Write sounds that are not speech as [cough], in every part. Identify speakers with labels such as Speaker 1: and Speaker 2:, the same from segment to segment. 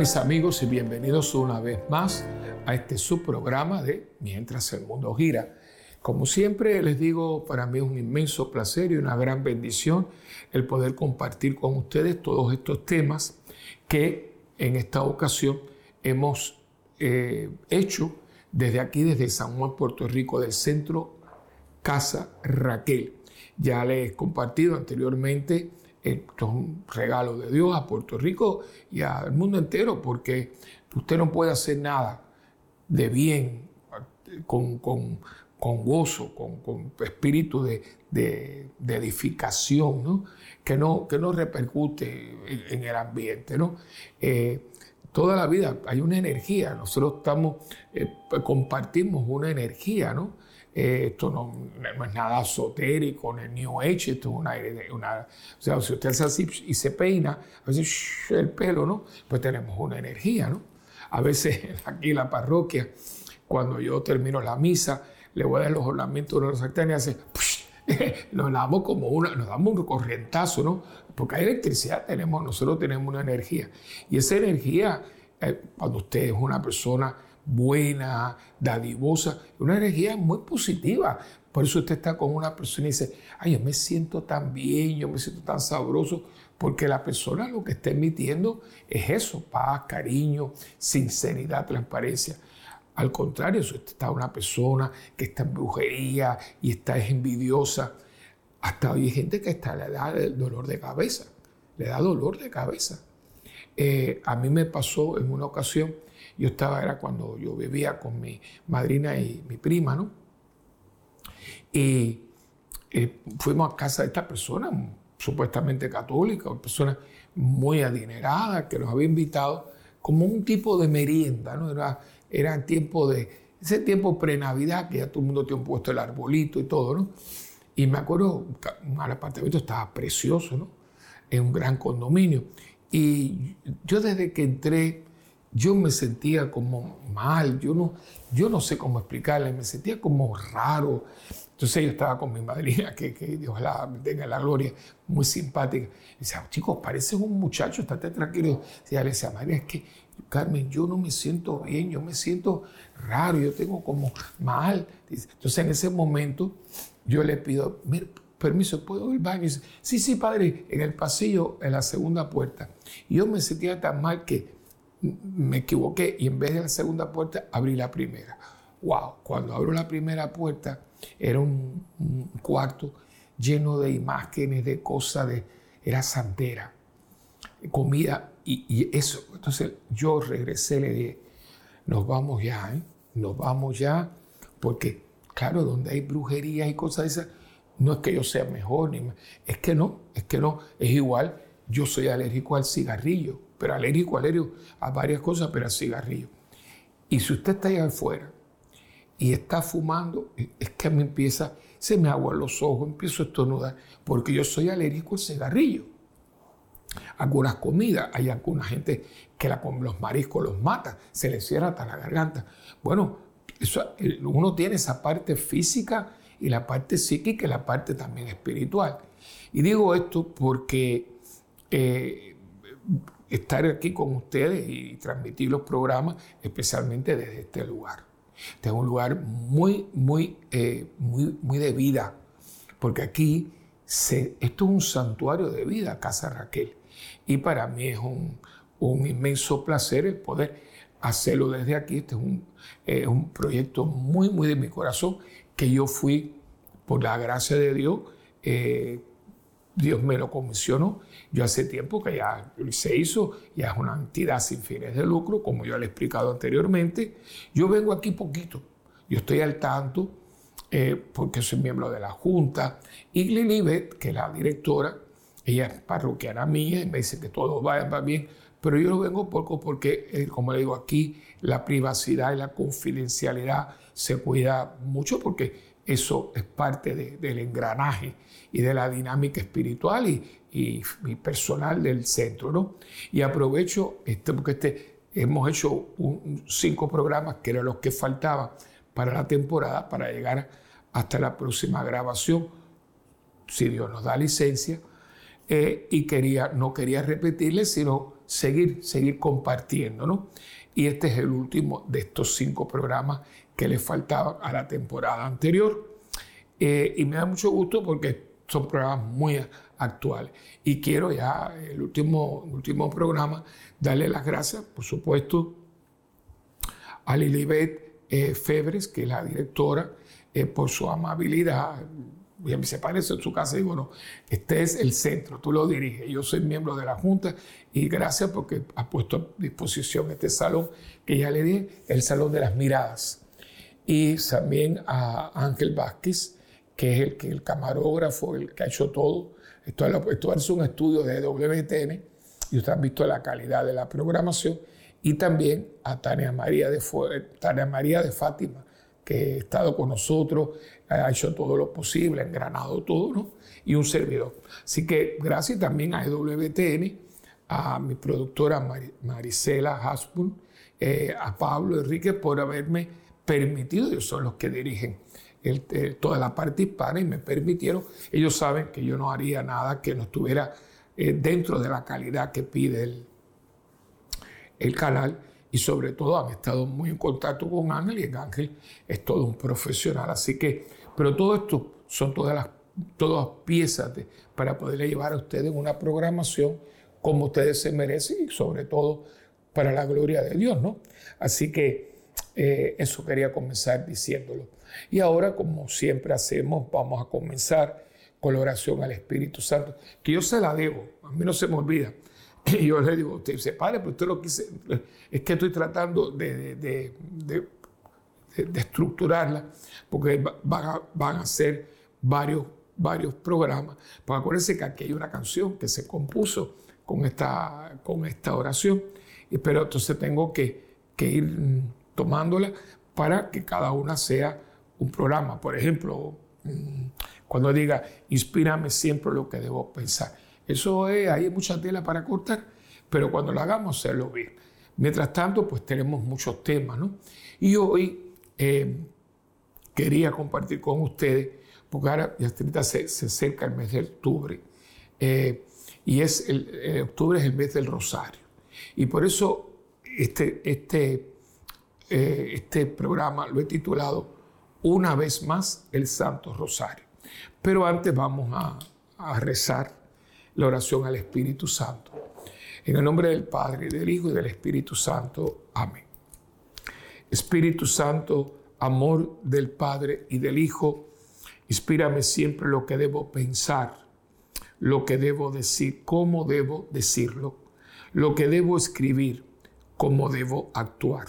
Speaker 1: Mis amigos y bienvenidos una vez más a este subprograma de Mientras el mundo gira. Como siempre les digo, para mí es un inmenso placer y una gran bendición el poder compartir con ustedes todos estos temas que en esta ocasión hemos eh, hecho desde aquí, desde San Juan, Puerto Rico, del centro Casa Raquel. Ya les he compartido anteriormente esto es un regalo de Dios a Puerto Rico y al mundo entero, porque usted no puede hacer nada de bien, con, gozo, con, espíritu de, edificación, que, no, que no repercute en, el ambiente. ¿no? Eh, toda la vida hay una energía, nosotros estamos, eh, compartimos una energía, ¿no? Esto no, es nada esotérico, ni New Age, esto es una, una, O sea, si usted hace así y se peina, a veces el pelo, ¿no? Pues tenemos una energía, ¿no? A veces [laughs] aquí en la parroquia, cuando yo termino la misa, le voy a dar los ornamentos de los y hace... [laughs] nos damos como una, nos damos un corrientazo, ¿no? Porque hay electricidad, tenemos, nosotros tenemos una energía. Y esa energía, eh, cuando usted es una persona buena, dadivosa, una energía muy positiva. Por eso usted está con una persona y dice, ay, yo me siento tan bien, yo me siento tan sabroso, porque la persona lo que está emitiendo es eso, paz, cariño, sinceridad, transparencia. Al contrario, si usted está una persona que está en brujería y está envidiosa, hasta hay gente que está le da dolor de cabeza, le da dolor de cabeza. Eh, a mí me pasó en una ocasión, yo estaba, era cuando yo vivía con mi madrina y mi prima, ¿no? Y eh, fuimos a casa de esta persona, supuestamente católica, una persona muy adinerada, que nos había invitado como un tipo de merienda, ¿no? Era, era tiempo de, ese tiempo pre-Navidad, que ya todo el mundo tiene puesto el arbolito y todo, ¿no? Y me acuerdo, un apartamento estaba precioso, ¿no? En un gran condominio. Y yo desde que entré, yo me sentía como mal, yo no, yo no sé cómo explicarle, me sentía como raro. Entonces yo estaba con mi madrina, que, Dios la tenga la gloria, muy simpática. Y chicos, pareces un muchacho, estate tranquilo. Y le decía, María, es que, Carmen, yo no me siento bien, yo me siento raro, yo tengo como mal. Entonces en ese momento yo le pido, permiso, ¿puedo ir al baño? Y dice, sí, sí, padre, en el pasillo, en la segunda puerta. Y yo me sentía tan mal que me equivoqué y en vez de la segunda puerta abrí la primera. Wow, cuando abro la primera puerta era un, cuarto lleno de imágenes, de cosas, de, era santera, comida y, eso. Entonces yo regresé, le dije, nos vamos ya, ¿eh? nos vamos ya, porque claro, donde hay brujería y cosas esas, no es que yo sea mejor, ni es que no, es que no, es igual, yo soy alérgico al cigarrillo pero alérgico, alérgico a varias cosas, pero al cigarrillo. Y si usted está allá afuera y está fumando, es que mí empieza, se me aguan los ojos, empiezo a estornudar, porque yo soy alérgico al cigarrillo. Algunas comidas, hay alguna gente que la, los mariscos los mata, se les cierra hasta la garganta. Bueno, eso, uno tiene esa parte física y la parte psíquica y la parte también espiritual. Y digo esto porque eh, estar aquí con ustedes y transmitir los programas, especialmente desde este lugar. Este es un lugar muy, muy, eh, muy, muy de vida, porque aquí se, esto es un santuario de vida, Casa Raquel. Y para mí es un, inmenso placer poder hacerlo desde aquí. Este es un, un proyecto muy, muy de mi corazón, que yo fui, por la gracia de Dios, eh, Dios me lo comisionó. Yo hace tiempo que ya se hizo, ya es una entidad sin fines de lucro, como yo le he explicado anteriormente. Yo vengo aquí poquito, yo estoy al tanto eh, porque soy miembro de la Junta. Y Lilibet, que es la directora, ella es parroquiana mía y me dice que todo va, va bien, pero yo no vengo poco porque, eh, como le digo aquí, la privacidad y la confidencialidad se cuida mucho porque eso es parte del engranaje y de la dinámica espiritual y, personal del centro. ¿no? Y aprovecho, este, porque este, hemos hecho cinco programas que eran los que faltaban para la temporada, para llegar hasta la próxima grabación, si Dios nos da licencia. Eh, y quería, no quería repetirles, sino seguir, seguir compartiendo, ¿no? Y este es el último de estos cinco programas que le faltaban a la temporada anterior. Eh, y me da mucho gusto porque son programas muy actuales. Y quiero ya, el último, último programa, darle las gracias, por supuesto, a Lilibet eh, Febres, que es la directora, eh, por su amabilidad. Y se parece en su casa y bueno, este es el centro, tú lo diriges. Yo soy miembro de la Junta y gracias porque ha puesto a disposición este salón que ya le dije, el Salón de las Miradas. Y también a Ángel Vázquez, que es el, que, el camarógrafo, el que ha hecho todo. Esto, esto es un estudio de WTN y ustedes han visto la calidad de la programación. Y también a Tania María de, Tania María de Fátima, que ha estado con nosotros, ha hecho todo lo posible, ha engranado todo, ¿no? Y un servidor. Así que gracias también a WTN, a mi productora Marisela Hasbun, eh, a Pablo Enrique por haberme permitido, ellos son los que dirigen toda la parte hispana y me permitieron, ellos saben que yo no haría nada que no estuviera eh, dentro de la calidad que pide el, el canal y sobre todo han estado muy en contacto con Ángel y Ángel es todo un profesional. Así que, pero todo esto son todas las todas piezas para poderle llevar a ustedes una programación como ustedes se merecen y sobre todo para la gloria de Dios, ¿no? Así que eh, eso quería comenzar diciéndolo. Y ahora, como siempre hacemos, vamos a comenzar con la oración al Espíritu Santo, que yo se la debo, a mí no se me olvida. [laughs] Y yo le digo, usted se pare, pero usted lo quise, es que estoy tratando de, de, de, de estructurarla, porque van a, van a ser varios, varios programas. Pues acuérdense que aquí hay una canción que se compuso con esta, con esta oración, pero entonces tengo que, que ir tomándola para que cada una sea un programa. Por ejemplo, mm, cuando diga, inspírame siempre lo que debo pensar. Eso es, hay mucha tela para cortar, pero cuando lo hagamos, hacerlo bien. Mientras tanto, pues tenemos muchos temas, ¿no? Y hoy eh, quería compartir con ustedes, porque ahora ya se, se acerca el mes de octubre, eh, y es el, eh, octubre es el mes del rosario. Y por eso este, este, este programa lo he titulado una vez más el Santo Rosario. Pero antes vamos a, rezar la oración al Espíritu Santo. En el nombre del Padre, del Hijo y del Espíritu Santo. Amén. Espíritu Santo, amor del Padre y del Hijo, inspírame siempre lo que debo pensar, lo que debo decir, cómo debo decirlo, lo que debo escribir, cómo debo actuar,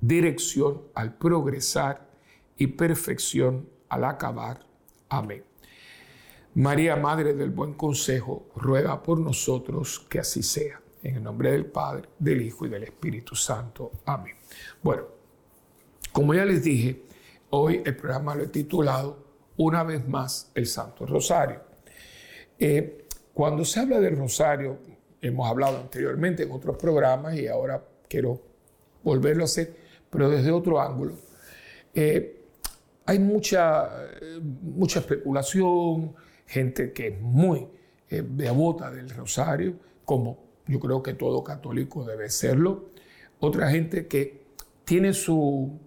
Speaker 1: dirección al progresar y perfección al acabar. Amén. María, Madre del Buen Consejo, ruega por nosotros que así sea. En el nombre del Padre, del Hijo y del Espíritu Santo. Amén. Bueno, como ya les dije, hoy el programa lo he titulado Una vez más el Santo Rosario. Eh, cuando se habla del Rosario, hemos hablado anteriormente en otros programas y ahora quiero volverlo a hacer, pero desde otro ángulo. Eh, hay mucha, mucha especulación, gente que es muy eh, devota del rosario, como yo creo que todo católico debe serlo. Otra gente que tiene su,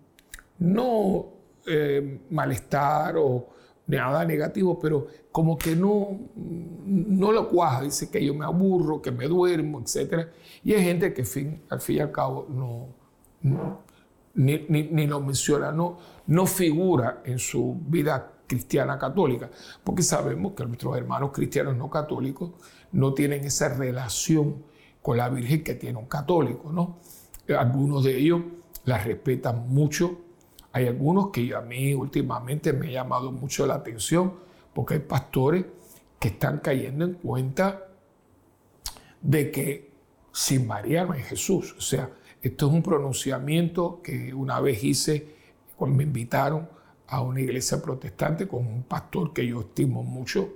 Speaker 1: no eh, malestar o nada negativo, pero como que no, no lo cuaja, dice que yo me aburro, que me duermo, etc. Y hay gente que al fin y al cabo no, ni, ni, lo menciona, no, no figura en su vida cristiana católica, porque sabemos que nuestros hermanos cristianos no católicos no tienen esa relación con la Virgen que tiene un católico, ¿no? Algunos de ellos la respetan mucho. Hay algunos que a mí últimamente me ha llamado mucho la atención, porque hay pastores que están cayendo en cuenta de que sin María no hay Jesús. O sea, esto es un pronunciamiento que una vez hice cuando me invitaron a una iglesia protestante con un pastor que yo estimo mucho.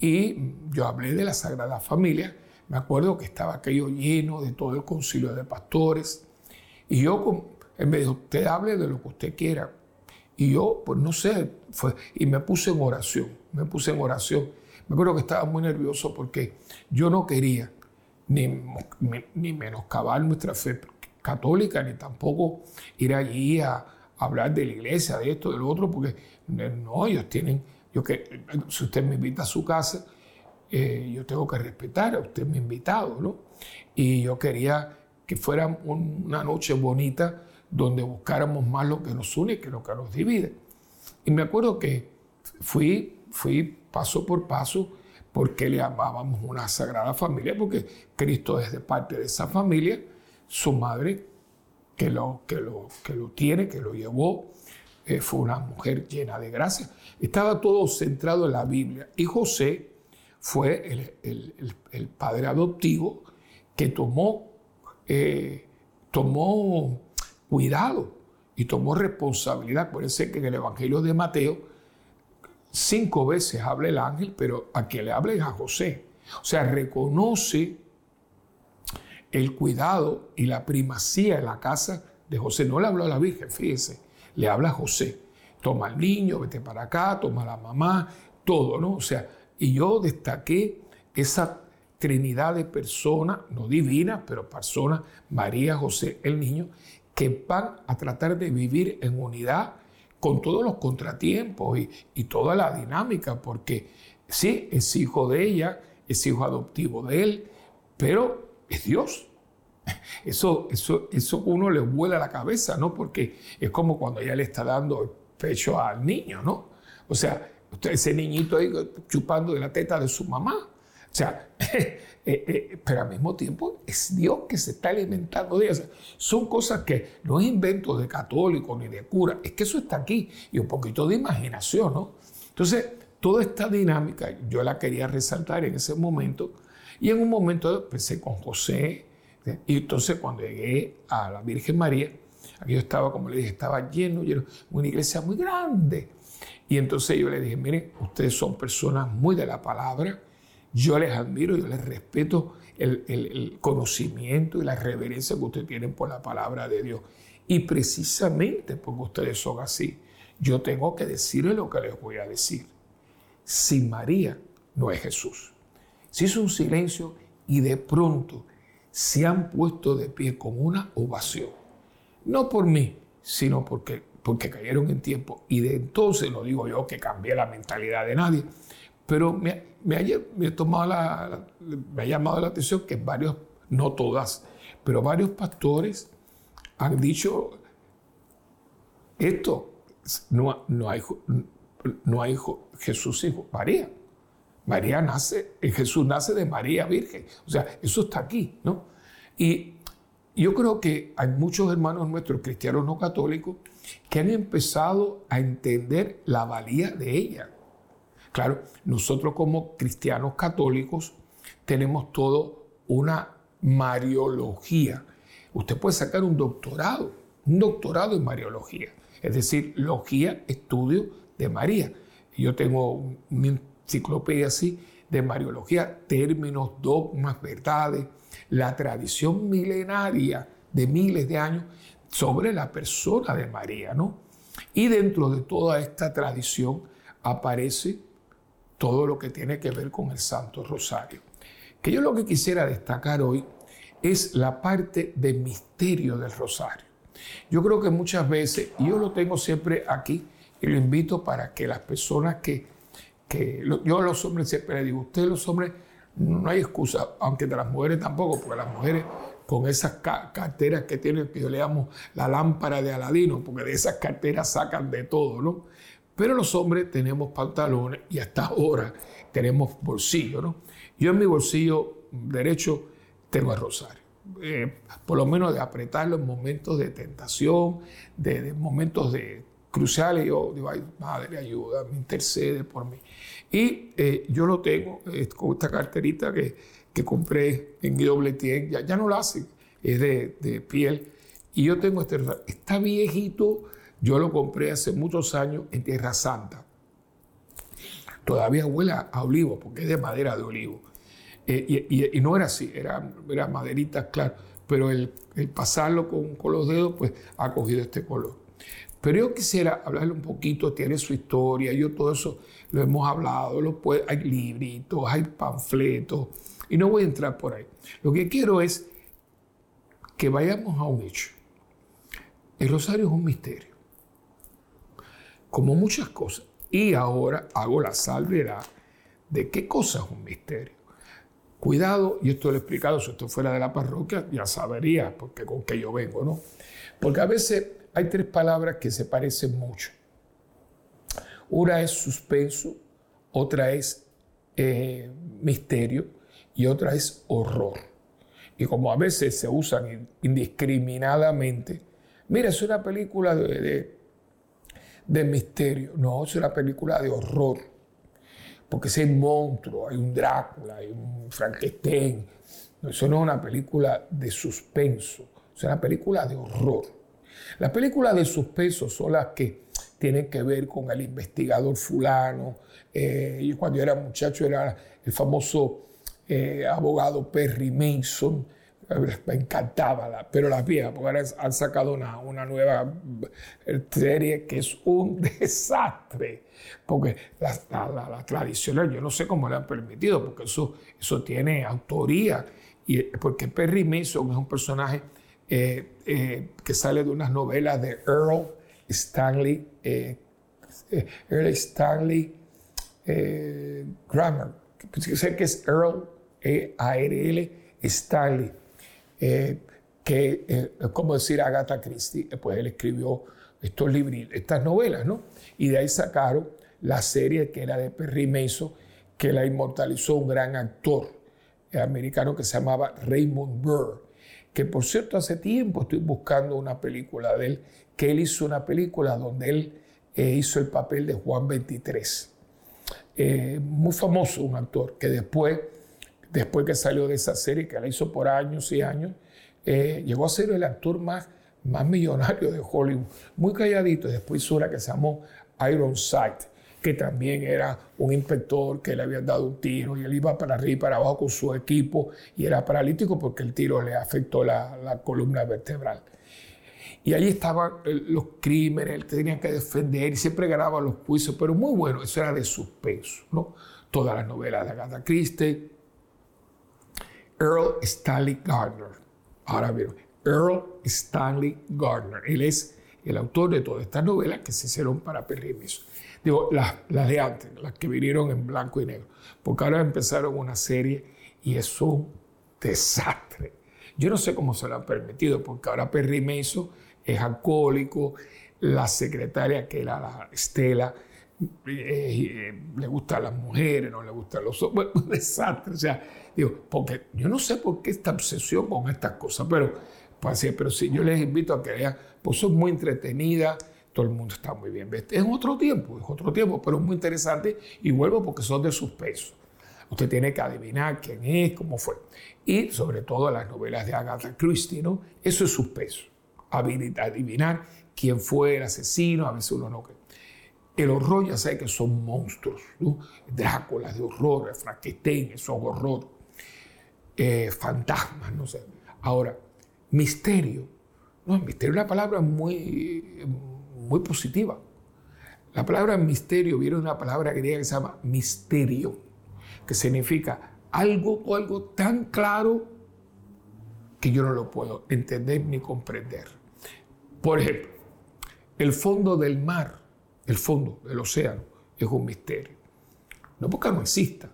Speaker 1: Y yo hablé de la Sagrada Familia. Me acuerdo que estaba aquello lleno de todo el concilio de pastores. Y yo, él me dijo, usted hable de lo que usted quiera. Y yo, pues no sé, fue, y me puse en oración, me puse en oración. Me acuerdo que estaba muy nervioso porque yo no quería ni, ni menoscabar nuestra fe católica, ni tampoco ir allí a, hablar de la iglesia, de esto, de lo otro, porque no, ellos tienen, yo que, si usted me invita a su casa, eh, yo tengo que respetar, a usted ha invitado, ¿no? Y yo quería que fuera una noche bonita donde buscáramos más lo que nos une que lo que nos divide. Y me acuerdo que fui, fui paso por paso porque le llamábamos una sagrada familia, porque Cristo es de parte de esa familia, su madre que lo, que lo, que lo tiene, que lo llevó, eh, fue una mujer llena de gracia. Estaba todo centrado en la Biblia. Y José fue el, padre adoptivo que tomó, eh, tomó cuidado y tomó responsabilidad. Acuérdense que en el Evangelio de Mateo cinco veces habla el ángel, pero a quien le habla es a José. O sea, reconoce el cuidado y la primacía en la casa de José. No le habló a la Virgen, fíjese, le habla a José. Toma al niño, vete para acá, toma a la mamá, todo, ¿no? O sea, y yo destaqué esa trinidad de personas, no divinas, pero personas, María, José, el niño, que van a tratar de vivir en unidad con todos los contratiempos y, y toda la dinámica, porque sí, es hijo de ella, es hijo adoptivo de él, pero es Dios. Eso, eso, eso uno le vuela la cabeza, ¿no? Porque es como cuando ella le está dando el pecho al niño, ¿no? O sea, ese niñito ahí chupando de la teta de su mamá. O sea, [laughs] eh, eh, pero al mismo tiempo es Dios que se está alimentando de ella. son cosas que no es invento de católico ni de cura, es que eso está aquí y un poquito de imaginación, ¿no? Entonces, toda esta dinámica yo la quería resaltar en ese momento y en un momento empecé con José, y entonces cuando llegué a la Virgen María, aquí yo estaba, como le dije, estaba lleno, lleno, una iglesia muy grande. Y entonces yo le dije, miren, ustedes son personas muy de la palabra, yo les admiro, yo les respeto el, el conocimiento y la reverencia que ustedes tienen por la palabra de Dios. Y precisamente porque ustedes son así, yo tengo que decirles lo que les voy a decir. Sin María no es Jesús. Se hizo un silencio y de pronto se han puesto de pie con una ovación. No por mí, sino porque, porque cayeron en tiempo. Y de entonces, no digo yo que cambié la mentalidad de nadie, pero me, ha, la, me ha llamado la atención que varios, no todas, pero varios pastores han dicho esto, no, no, hay, no hay Jesús hijo María. María nace, eh, Jesús nace de María Virgen. O sea, eso está aquí, ¿no? Y yo creo que hay muchos hermanos nuestros, cristianos no católicos, que han empezado a entender la valía de ella. Claro, nosotros como cristianos católicos tenemos todo una mariología. Usted puede sacar un doctorado, un doctorado en mariología, es decir, logía, estudio de María. Yo tengo un enciclopedia así de Mariología, términos, dogmas, verdades, la tradición milenaria de miles de años sobre la persona de María, ¿no? Y dentro de toda esta tradición aparece todo lo que tiene que ver con el Santo Rosario. Que yo lo que quisiera destacar hoy es la parte de misterio del Rosario. Yo creo que muchas veces, y yo lo tengo siempre aquí, y lo invito para que las personas que yo a los hombres siempre les digo, ustedes los hombres no hay excusa, aunque de las mujeres tampoco, porque las mujeres con esas carteras que tienen, que yo le llamo la lámpara de Aladino, porque de esas carteras sacan de todo, ¿no? Pero los hombres tenemos pantalones y hasta ahora tenemos bolsillo, ¿no? Yo en mi bolsillo derecho tengo el rosario. Eh, por lo menos de apretarlo en momentos de tentación, de momentos de cruciales, yo digo, ay, madre, ayuda, me intercede por mí. Y eh, yo lo tengo con esta carterita que, que compré en Guillaume ya, ya no lo hacen, es de, de piel. Y yo tengo este está viejito, yo lo compré hace muchos años en Tierra Santa. Todavía huele a olivo, porque es de madera de olivo. Eh, y, no era así, era, era maderita, claro, pero el, pasarlo con, con, los dedos, pues ha cogido este color. Pero yo quisiera hablarle un poquito, tiene su historia, yo todo eso lo hemos hablado, lo hay libritos, hay panfletos, y no voy a entrar por ahí. Lo que quiero es que vayamos a un hecho. El rosario es un misterio, como muchas cosas. Y ahora hago la salvedad de qué cosa es un misterio. Cuidado, y esto lo he explicado, si esto fuera de la parroquia, ya sabería porque con qué yo vengo, ¿no? Porque a veces hay tres palabras que se parecen mucho. Una es suspenso, otra es eh, misterio y otra es horror. Y como a veces se usan indiscriminadamente, mira, es una película de, de misterio, no, es una película de horror porque si hay monstruo, hay un Drácula, hay un Frankenstein. Eso no es una película de suspenso, es una película de horror. Las películas de suspenso son las que tienen que ver con el investigador fulano. Eh, y cuando yo era muchacho era el famoso eh, abogado Perry Mason, me encantaba, pero las viejas, ahora han sacado una, una, nueva serie que es un [laughs] desastre, porque la, la, tradicional, yo no sé cómo le han permitido, porque eso, eso tiene autoría, y, porque Perry Mason es un personaje eh, eh, que sale de unas novelas de Earl Stanley, eh, Earl Stanley Grammar, sé que es Earl, E-A-R-L, Stanley eh, que, eh, como decir Agatha Christie, pues él escribió estos libros, estas novelas, ¿no? Y de ahí sacaron la serie que era de Perry Mason, que la inmortalizó un gran actor americano que se llamaba Raymond Burr, que por cierto hace tiempo estoy buscando una película de él, que él hizo una película donde él eh, hizo el papel de Juan 23. muy famoso, un actor, que después después que salió de esa serie, que la hizo por años y años, eh, llegó a ser el actor más, más millonario de Hollywood, muy calladito, después hizo una que se llamó Ironside, que también era un inspector que le habían dado un tiro y él iba para arriba y para abajo con su equipo y era paralítico porque el tiro le afectó la, columna vertebral. Y ahí estaban eh, los crímenes, él tenía que defender y siempre ganaba los juicios, pero muy bueno, eso era de suspenso, ¿no? Todas las novelas de Agatha Christie, Earl Stanley Gardner. Ahora bien, Earl Stanley Gardner. Él es el autor de todas estas novelas que se hicieron para Perry Digo, las, las, de antes, las que vinieron en blanco y negro. Porque ahora empezaron una serie y es un desastre. Yo no sé cómo se lo han permitido, porque ahora Perry Mason es alcohólico, la secretaria que era la Estela, eh, eh, le gustan las mujeres, no le gustan los hombres, [laughs] un desastre. O sea, Digo, porque yo no sé por qué esta obsesión con estas cosas, pero, pues, pero si yo les invito a que vean, pues son muy entretenidas, todo el mundo está muy bien. Es otro tiempo, es otro tiempo, pero es muy interesante y vuelvo porque son de suspenso. Usted tiene que adivinar quién es, cómo fue. Y sobre todo las novelas de Agatha Christie, ¿no? Eso es suspenso. Adivinar quién fue el asesino, a veces uno no. El horror ya sabe que son monstruos, ¿no? Drácula de horror, Frankenstein, esos horror. Eh, fantasmas, no sé. Ahora, misterio. No, misterio es una palabra muy, muy positiva. La palabra misterio viene de una palabra griega que se llama misterio, que significa algo o algo tan claro que yo no lo puedo entender ni comprender. Por ejemplo, el fondo del mar, el fondo del océano, es un misterio. No porque no exista,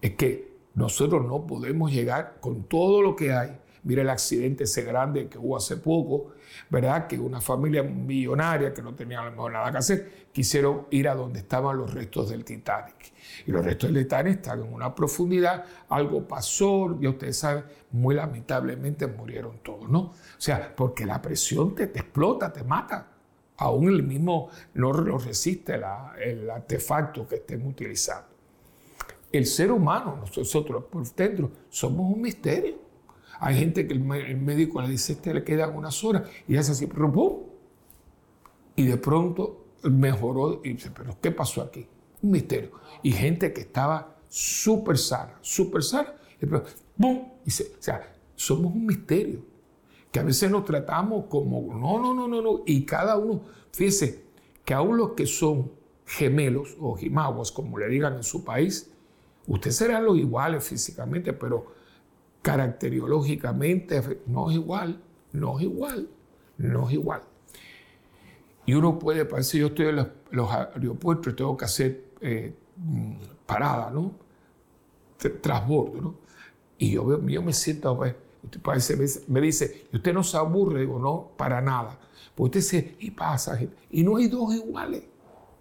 Speaker 1: es que nosotros no podemos llegar con todo lo que hay. Mira el accidente ese grande que hubo hace poco, ¿verdad? Que una familia millonaria que no tenía a lo mejor nada que hacer, quisieron ir a donde estaban los restos del Titanic. Y los restos del Titanic están en una profundidad, algo pasó, ya ustedes saben, muy lamentablemente murieron todos, ¿no? O sea, porque la presión te, explota, te mata. Aún el mismo no lo resiste el artefacto que estén utilizando. el ser humano, nosotros por dentro, somos un misterio. Hay gente que el, médico le dice, este le quedan unas horas, y hace así, ¡pum! Y de pronto mejoró y dice, pero ¿qué pasó aquí? Un misterio. Y gente que estaba súper sana, súper sana, y ¡pum! Y se, o sea, somos un misterio. Que a veces nos tratamos como, no, no, no, no, no. Y cada uno, fíjese, que aún los que son gemelos o jimaguas, como le digan en su país, ustedes serán los iguales físicamente, pero caracteriológicamente no es igual, no es igual, no es igual. Y uno puede, parece, yo estoy en los, aeropuertos, tengo que hacer eh, parada, ¿no? Transbordo, ¿no? Y yo, yo me siento, pues, me dice, ¿y usted no se aburre? Digo, no, para nada. Porque usted dice, y pasa, y no hay dos iguales,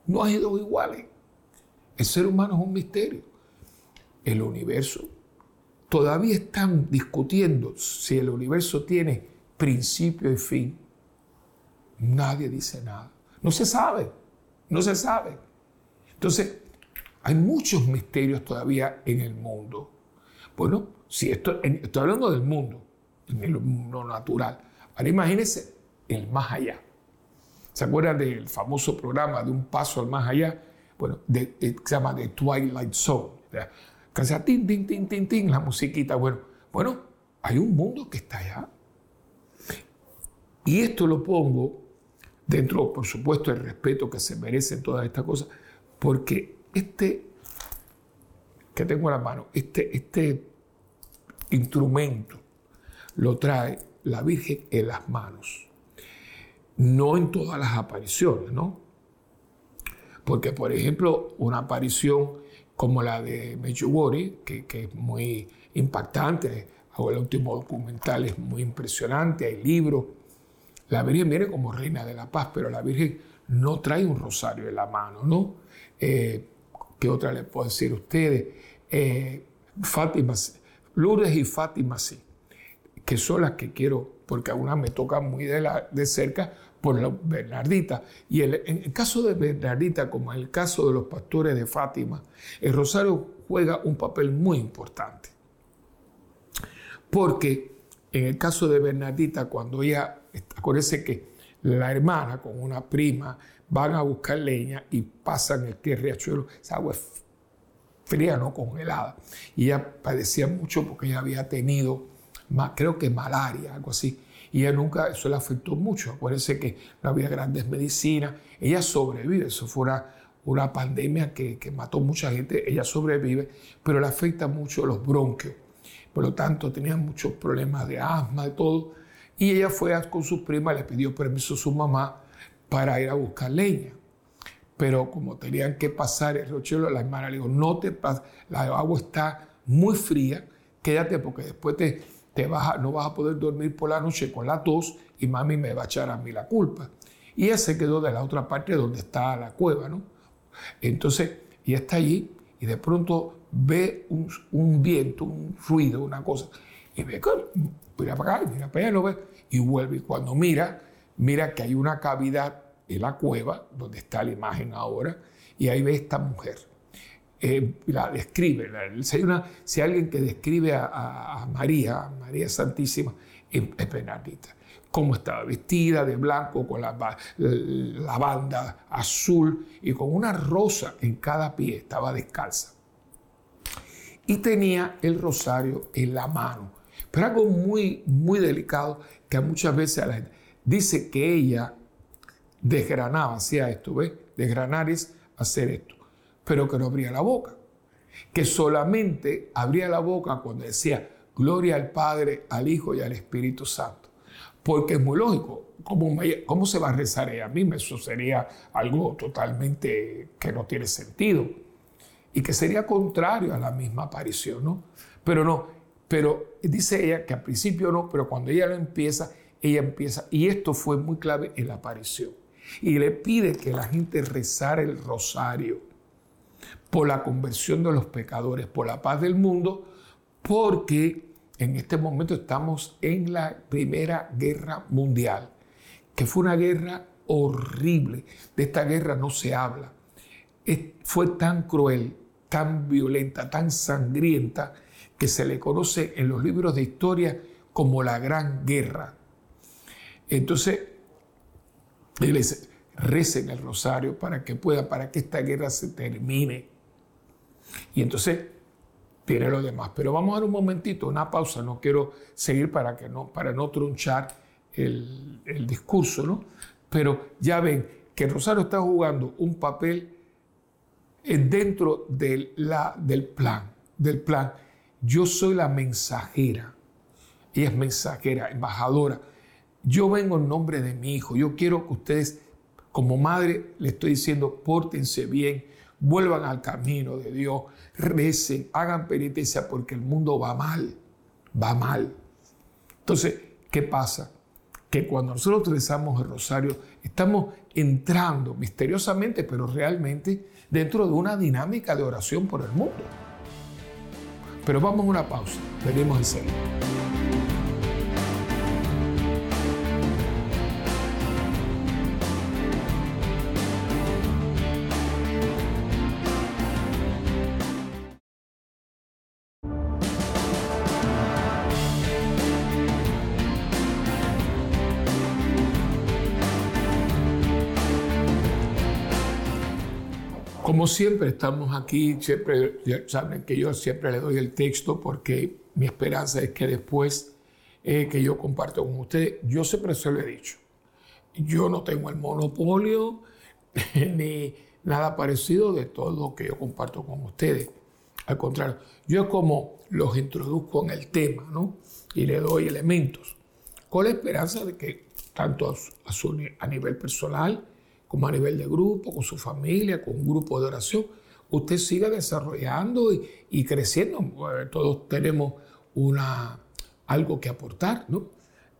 Speaker 1: no hay dos iguales. El ser humano es un misterio. El universo todavía están discutiendo si el universo tiene principio y fin. Nadie dice nada. No se sabe, no se sabe. Entonces, hay muchos misterios todavía en el mundo. Bueno, si esto, estoy hablando del mundo, en lo natural. Ahora imagínense el más allá. ¿Se acuerdan del famoso programa de un paso al más allá? Bueno, de, se llama The Twilight Zone sea tin, tin, tin, tin, tin, la musiquita. Bueno, bueno, hay un mundo que está allá. Y esto lo pongo dentro, por supuesto, del respeto que se merecen todas estas cosas, porque este que tengo en la mano, este, este instrumento lo trae la Virgen en las manos. No en todas las apariciones, ¿no? Porque, por ejemplo, una aparición como la de Medjugorje, que, que es muy impactante, o el último documental es muy impresionante, hay libros. La Virgen viene como reina de la paz, pero la Virgen no trae un rosario en la mano, ¿no? Eh, ¿Qué otra le puedo decir a ustedes? Eh, Fátima, Lourdes y Fátima sí, que son las que quiero, porque a una me toca muy de cerca, por la Bernardita. Y en el caso de Bernardita, como en el caso de los pastores de Fátima, el rosario juega un papel muy importante. Porque en el caso de Bernardita, cuando ella, acuérdense que la hermana con una prima van a buscar leña y pasan el riachuelo, esa agua es fría, no congelada. Y ella padecía mucho porque ella había tenido, creo que malaria, algo así y ella nunca, eso le afectó mucho. Acuérdense que no había grandes medicinas. Ella sobrevive, eso fue una, pandemia que, que, mató mucha gente. Ella sobrevive, pero le afecta mucho los bronquios. Por lo tanto, tenía muchos problemas de asma, de todo. Y ella fue con su prima, le pidió permiso a su mamá para ir a buscar leña. Pero como tenían que pasar el rochelo, la hermana le dijo, no te pases, la agua está muy fría, quédate porque después te, no vas a poder dormir por la noche con la tos y mami me va a echar a mí la culpa. Y ella se quedó de la otra parte donde está la cueva, ¿no? Entonces, ella está allí y de pronto ve un, viento, un ruido, una cosa, y ve, mira para acá, mira para allá, lo ve, y vuelve. Y cuando mira, mira que hay una cavidad en la cueva, donde está la imagen ahora, y ahí ve esta mujer. Eh, la describe. si, hay alguien que describe a, María, María Santísima, es Bernardita. Cómo estaba vestida de blanco, con la, la banda azul y con una rosa en cada pie, estaba descalza. Y tenía el rosario en la mano. Pero algo muy, muy delicado que muchas veces a dice que ella desgranaba, hacía esto, ¿ves? Desgranar es hacer esto pero que no abría la boca. Que solamente abría la boca cuando decía gloria al Padre, al Hijo y al Espíritu Santo. Porque es muy lógico, ¿cómo, cómo se va a rezar ella misma? Eso sería algo totalmente que no tiene sentido y que sería contrario a la misma aparición, ¿no? Pero no, pero dice ella que al principio no, pero cuando ella lo empieza, ella empieza, y esto fue muy clave en la aparición, y le pide que la gente rezara el rosario por la conversión de los pecadores, por la paz del mundo, porque en este momento estamos en la Primera Guerra Mundial, que fue una guerra horrible. De esta guerra no se habla. fue tan cruel, tan violenta, tan sangrienta, que se le conoce en los libros de historia como la Gran Guerra. Entonces, dice, recen el rosario para que pueda, para que esta guerra se termine. Y entonces tiene lo demás. Pero vamos a dar un momentito, una pausa, no quiero seguir para, que no, para no trunchar el, discurso, ¿no? Pero ya ven que rosario está jugando un papel dentro del plan, del plan. Yo soy la mensajera. Ella es mensajera, embajadora. Yo vengo en nombre de mi hijo. Yo quiero que ustedes, como madre, le estoy diciendo, pórtense bien, vuelvan al camino de Dios, recen, hagan penitencia porque el mundo va mal, va mal. Entonces, ¿qué pasa? Que cuando nosotros rezamos el rosario, estamos entrando misteriosamente, pero realmente, dentro de una dinámica de oración por el mundo. Pero vamos a una pausa, venimos enseguida. Como siempre estamos aquí, siempre saben que yo siempre le doy el texto porque mi esperanza es que después eh, que yo comparto con ustedes, yo siempre se lo he dicho, yo no tengo el monopolio [laughs] ni nada parecido de todo lo que yo comparto con ustedes. Al contrario, yo como los introduzco en el tema, ¿no? Y le doy elementos, con la esperanza de que tanto a, su, a nivel personal, como a nivel de grupo, con su familia, con un grupo de oración, usted siga desarrollando y, creciendo. Todos tenemos una, algo que aportar, ¿no?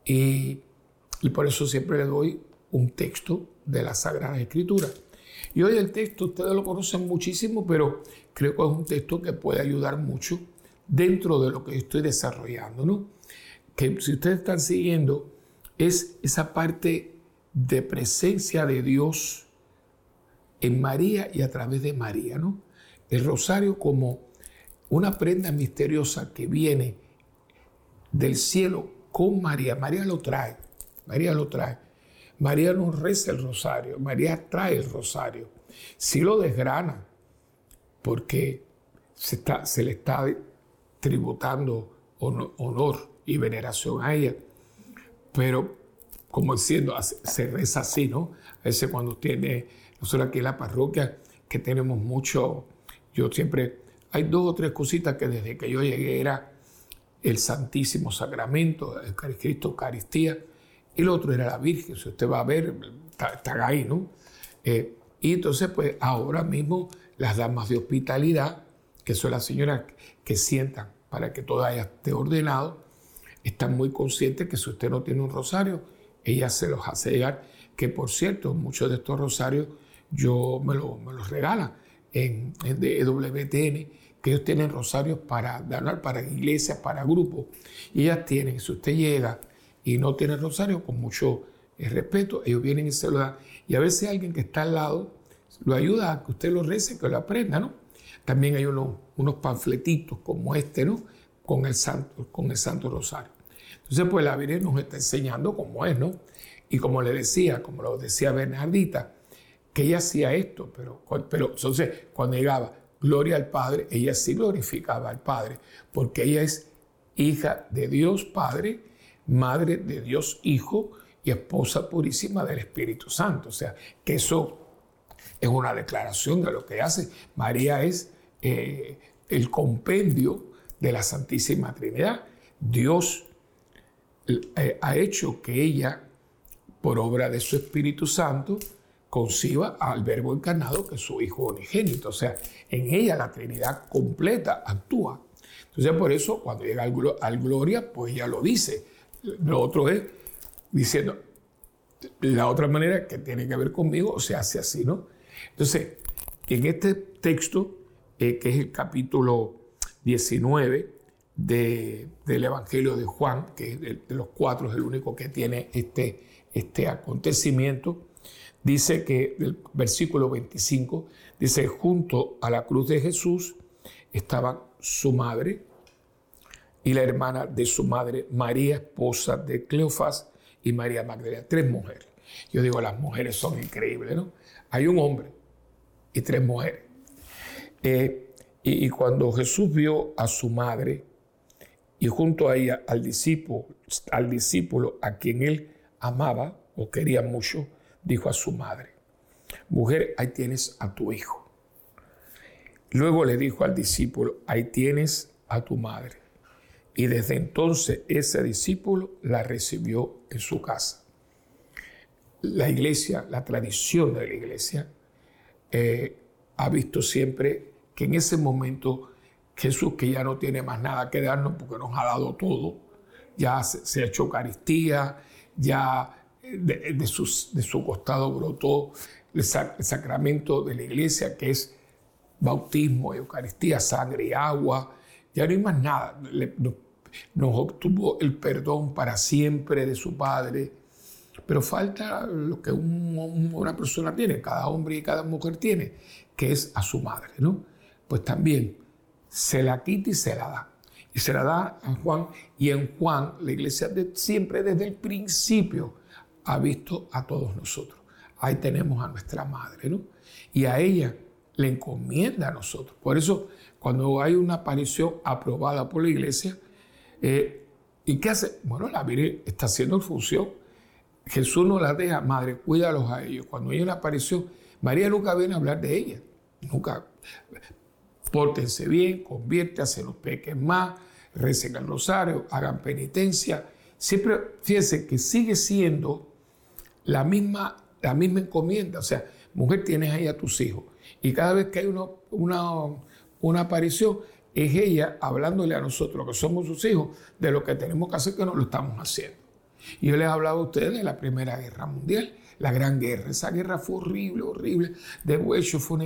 Speaker 1: Y, y, por eso siempre le doy un texto de la Sagrada Escritura. Y hoy el texto ustedes lo conocen muchísimo, pero creo que es un texto que puede ayudar mucho dentro de lo que estoy desarrollando, ¿no? Que si ustedes están siguiendo, es esa parte de presencia de Dios en María y a través de María, ¿no? El rosario como una prenda misteriosa que viene del cielo con María. María lo trae, María lo trae. María no reza el rosario, María trae el rosario. Sí lo desgrana, porque se, está, se le está tributando honor y veneración a ella. Pero como diciendo, se reza así, ¿no? A veces cuando tiene, nosotros aquí en la parroquia, que tenemos mucho, yo siempre, hay dos o tres cositas que desde que yo llegué era el Santísimo Sacramento, el Cristo Eucaristía, y el otro era la Virgen, si usted va a ver, está, ahí, ¿no? Eh, y entonces, pues ahora mismo las damas de hospitalidad, que son las señoras que sientan para que todo esté ordenado, están muy conscientes que si usted no tiene un rosario, ella se los hace llegar, que por cierto, muchos de estos rosarios yo me, los regalan en, en WTN, que ellos tienen rosarios para dar para iglesias, para grupos, y ellas tienen, si usted llega y no tiene rosario, con mucho eh, respeto, ellos vienen y se lo dan, y a veces alguien que está al lado lo ayuda a que usted lo rece, que lo aprenda, ¿no? También hay unos, unos panfletitos como este, ¿no? Con el Santo, con el Santo Rosario. Entonces, pues la Virgen nos está enseñando cómo es, ¿no? Y como le decía, como lo decía Bernardita, que ella hacía esto, pero, pero entonces cuando llegaba gloria al Padre, ella sí glorificaba al Padre, porque ella es hija de Dios Padre, madre de Dios Hijo y esposa purísima del Espíritu Santo. O sea, que eso es una declaración de lo que hace. María es eh, el compendio de la Santísima Trinidad. Dios ha hecho que ella, por obra de su Espíritu Santo, conciba al Verbo encarnado, que es su Hijo unigénito. O sea, en ella la Trinidad completa actúa. Entonces, por eso, cuando llega al, Gloria, pues ella lo dice. Lo otro es diciendo, la otra manera que tiene que ver conmigo se hace así, ¿no? Entonces, en este texto, eh, que es el capítulo 19, del Evangelio de Juan, que de, los cuatro es el único que tiene este, este acontecimiento, dice que el versículo 25 dice, junto a la cruz de Jesús estaban su madre y la hermana de su madre, María, esposa de Cleofás, y María Magdalena, tres mujeres. Yo digo, las mujeres son increíbles, ¿no? Hay un hombre y tres mujeres. Eh, y, cuando Jesús vio a su madre y junto a ella al discípulo, al discípulo a quien él amaba o quería mucho, dijo a su madre, mujer, ahí tienes a tu hijo. Luego le dijo al discípulo, ahí tienes a tu madre. Y desde entonces ese discípulo la recibió en su casa. La iglesia, la tradición de la iglesia, eh, ha visto siempre que en ese momento Jesús, que ya no tiene más nada que darnos porque nos ha dado todo, ya se, ha hecho Eucaristía, ya eh, de, de, su costado brotó el, sacramento de la iglesia, que es bautismo, Eucaristía, sangre y agua, ya no hay más nada. nos, obtuvo el perdón para siempre de su Padre, pero falta lo que una persona tiene, cada hombre y cada mujer tiene, que es a su madre, ¿no? pues también se la quita y se la da. Y se la da a Juan. Y en Juan, la iglesia siempre desde el principio ha visto a todos nosotros. Ahí tenemos a nuestra madre, ¿no? Y a ella le encomienda a nosotros. Por eso, cuando hay una aparición aprobada por la iglesia, eh, ¿y qué hace? Bueno, la Virgen está haciendo función. Jesús no la deja, madre, cuídalos a ellos. Cuando hay una aparición, María nunca viene a hablar de ella. Nunca pórtense bien, conviértanse, los peques más, recen el rosario, hagan penitencia. Siempre, fíjense que sigue siendo la misma, la misma encomienda. O sea, mujer, tienes ahí a tus hijos. Y cada vez que hay una, una aparición, es ella hablándole a nosotros, que somos sus hijos, de lo que tenemos que hacer, que no lo estamos haciendo. Y yo les he hablado a ustedes de la Primera Guerra Mundial la Gran Guerra. Esa guerra fue horrible, horrible. De hecho, fue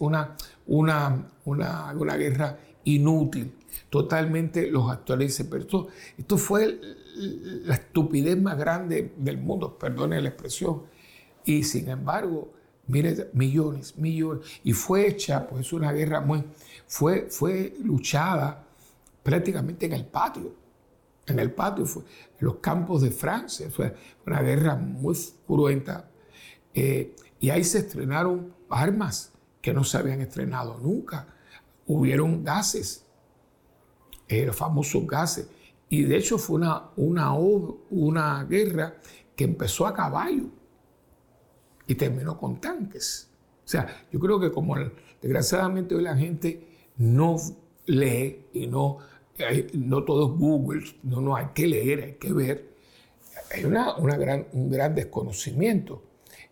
Speaker 1: una, una, una, una, guerra inútil. Totalmente los se pero esto, fue la estupidez más grande del mundo, perdone la expresión. Y sin embargo, mire, millones, millones. Y fue hecha, pues una guerra muy, fue, fue luchada prácticamente en el patio. En el patio, fue, en los campos de Francia. Fue una guerra muy cruenta. Eh, y ahí se estrenaron armas que no se habían estrenado nunca. Hubieron gases, eh, los famosos gases. Y de hecho fue una, una, una guerra que empezó a caballo y terminó con tanques. O sea, yo creo que como desgraciadamente hoy la gente no lee y no, no todo es Google, no, no hay que leer, hay que ver, hay una, una gran, un gran desconocimiento.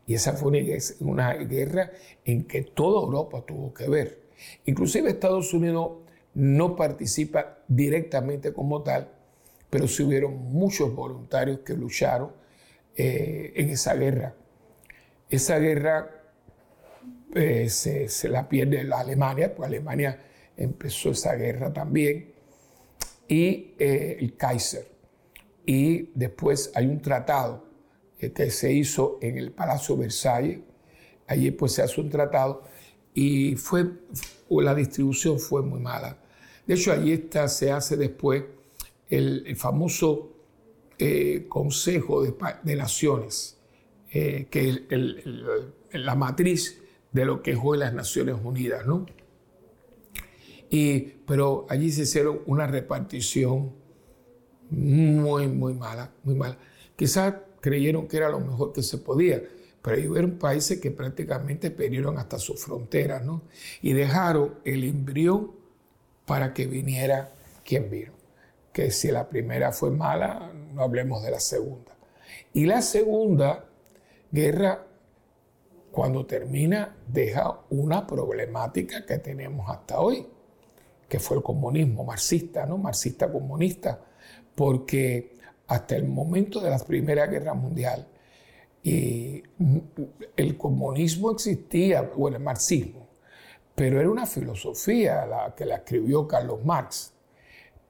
Speaker 1: Y esa fue una, guerra en que toda Europa tuvo que ver. Inclusive Estados Unidos no participa directamente como tal, pero sí hubieron muchos voluntarios que lucharon eh, en esa guerra. Esa guerra eh, se, la pierde la Alemania, pues Alemania empezó esa guerra también, y eh, el Kaiser. Y después hay un tratado que se hizo en el Palacio Versalles. Allí pues se hace un tratado y fue, la distribución fue muy mala. De hecho, allí está, se hace después el, famoso eh, Consejo de, Naciones, eh, que es la matriz de lo que es hoy las Naciones Unidas, ¿no? Y, pero allí se hicieron una repartición muy, muy mala, muy mala. Quizás creyeron que era lo mejor que se podía, pero hubieron países que prácticamente perdieron hasta sus fronteras, ¿no? Y dejaron el embrión para que viniera quien vino. Que si la primera fue mala, no hablemos de la segunda. Y la segunda guerra, cuando termina, deja una problemática que tenemos hasta hoy, que fue el comunismo marxista, ¿no? Marxista comunista, porque hasta el momento de la Primera Guerra Mundial, y el comunismo existía, bueno, el marxismo, pero era una filosofía que la escribió Carlos Marx.